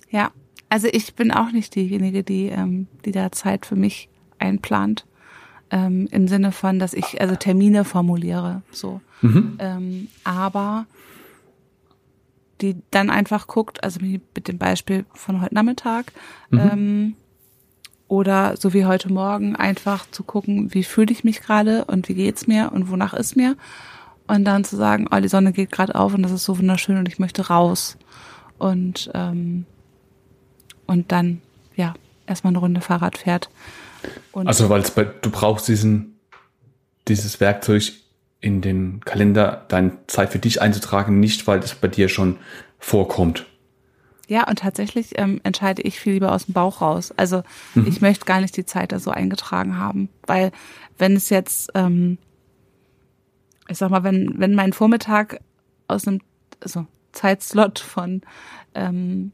Ja, also ich bin auch nicht diejenige, die, ähm, die da Zeit für mich einplant. Ähm, Im Sinne von, dass ich also Termine formuliere. So. Mhm. Ähm, aber die dann einfach guckt, also mit dem Beispiel von heute Nachmittag, mhm. ähm, oder so wie heute Morgen einfach zu gucken, wie fühle ich mich gerade und wie geht's mir und wonach ist mir und dann zu sagen, oh, die Sonne geht gerade auf und das ist so wunderschön und ich möchte raus und ähm, und dann ja erstmal eine Runde Fahrrad fährt. Und also weil bei du brauchst diesen dieses Werkzeug in den Kalender deine Zeit für dich einzutragen, nicht weil das bei dir schon vorkommt. Ja, und tatsächlich ähm, entscheide ich viel lieber aus dem Bauch raus. Also mhm. ich möchte gar nicht die Zeit da so eingetragen haben, weil wenn es jetzt, ähm, ich sag mal, wenn wenn mein Vormittag aus einem also Zeitslot von ähm,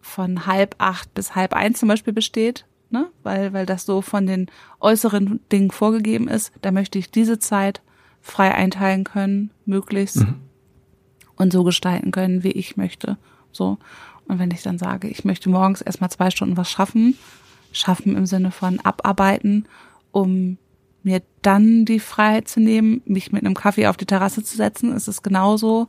von halb acht bis halb eins zum Beispiel besteht, ne, weil weil das so von den äußeren Dingen vorgegeben ist, da möchte ich diese Zeit frei einteilen können, möglichst mhm. und so gestalten können, wie ich möchte. So. Und wenn ich dann sage, ich möchte morgens erstmal zwei Stunden was schaffen, schaffen im Sinne von abarbeiten, um mir dann die Freiheit zu nehmen, mich mit einem Kaffee auf die Terrasse zu setzen, ist es genauso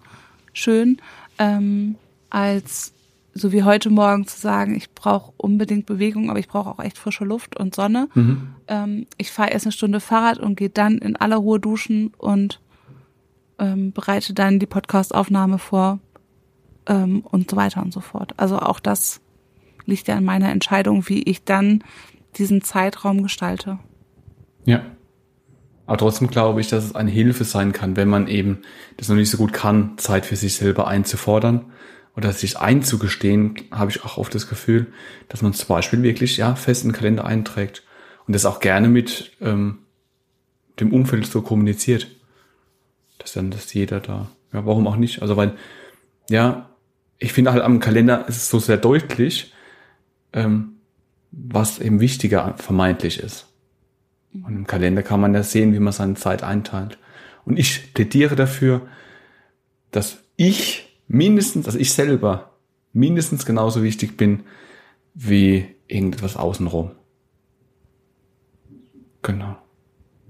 schön, ähm, als so wie heute Morgen zu sagen, ich brauche unbedingt Bewegung, aber ich brauche auch echt frische Luft und Sonne. Mhm. Ähm, ich fahre erst eine Stunde Fahrrad und gehe dann in aller Ruhe duschen und ähm, bereite dann die Podcastaufnahme vor ähm, und so weiter und so fort. Also auch das liegt ja in meiner Entscheidung, wie ich dann diesen Zeitraum gestalte. Ja. Aber trotzdem glaube ich, dass es eine Hilfe sein kann, wenn man eben das noch nicht so gut kann, Zeit für sich selber einzufordern oder sich einzugestehen, habe ich auch oft das Gefühl, dass man zum Beispiel wirklich ja fest in den Kalender einträgt und das auch gerne mit ähm, dem Umfeld so kommuniziert. Dass dann, dass jeder da, ja, warum auch nicht? Also weil, ja, ich finde halt am Kalender ist es so sehr deutlich, ähm, was eben wichtiger vermeintlich ist. Und im Kalender kann man ja sehen, wie man seine Zeit einteilt. Und ich plädiere dafür, dass ich mindestens, also ich selber, mindestens genauso wichtig bin wie irgendetwas außenrum. Genau.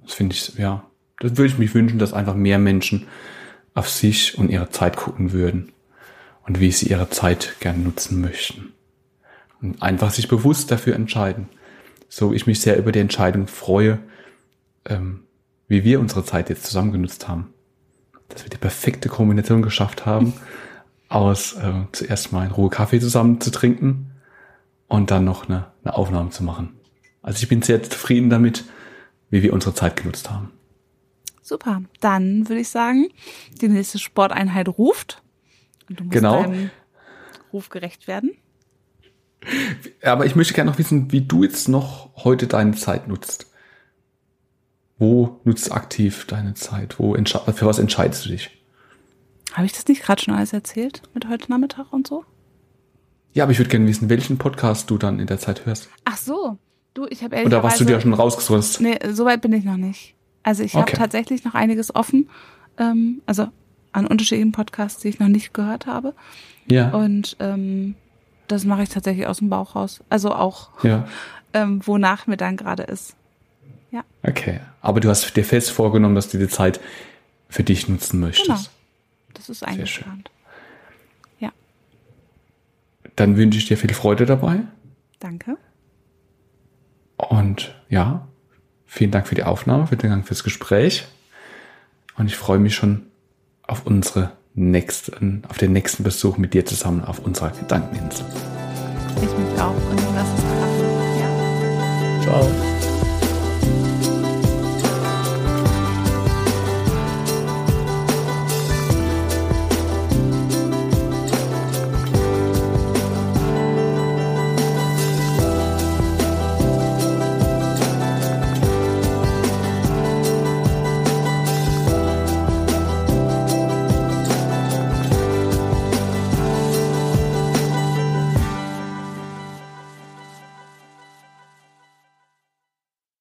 Das finde ich, ja. Das würde ich mich wünschen, dass einfach mehr Menschen auf sich und ihre Zeit gucken würden und wie sie ihre Zeit gern nutzen möchten. Und einfach sich bewusst dafür entscheiden. So ich mich sehr über die Entscheidung freue, ähm, wie wir unsere Zeit jetzt zusammen genutzt haben. Dass wir die perfekte Kombination geschafft haben aus äh, zuerst mal in Ruhe Kaffee zusammen zu trinken und dann noch eine, eine Aufnahme zu machen. Also ich bin sehr zufrieden damit, wie wir unsere Zeit genutzt haben. Super. Dann würde ich sagen, die nächste Sporteinheit ruft. Und du musst genau. deinem Ruf gerecht werden. Aber ich möchte gerne noch wissen, wie du jetzt noch heute deine Zeit nutzt. Wo nutzt du aktiv deine Zeit? Wo für was entscheidest du dich? Habe ich das nicht gerade schon alles erzählt mit heute Nachmittag und so? Ja, aber ich würde gerne wissen, welchen Podcast du dann in der Zeit hörst. Ach so, du, ich habe Oder was du dir schon rausgesucht Nee, so weit bin ich noch nicht. Also ich okay. habe tatsächlich noch einiges offen, ähm, also an unterschiedlichen Podcasts, die ich noch nicht gehört habe. Ja. Und ähm, das mache ich tatsächlich aus dem Bauch raus. Also auch, ja. ähm, wonach mir dann gerade ist. Ja. Okay, aber du hast dir fest vorgenommen, dass du die Zeit für dich nutzen möchtest. Genau. Das ist eingeplant. Ja. Dann wünsche ich dir viel Freude dabei. Danke. Und ja, vielen Dank für die Aufnahme, vielen Dank fürs Gespräch. Und ich freue mich schon auf unsere nächsten, auf den nächsten Besuch mit dir zusammen auf unserer Gedankeninsel. Ich mich auch und lass es klappen. Ja. Ciao.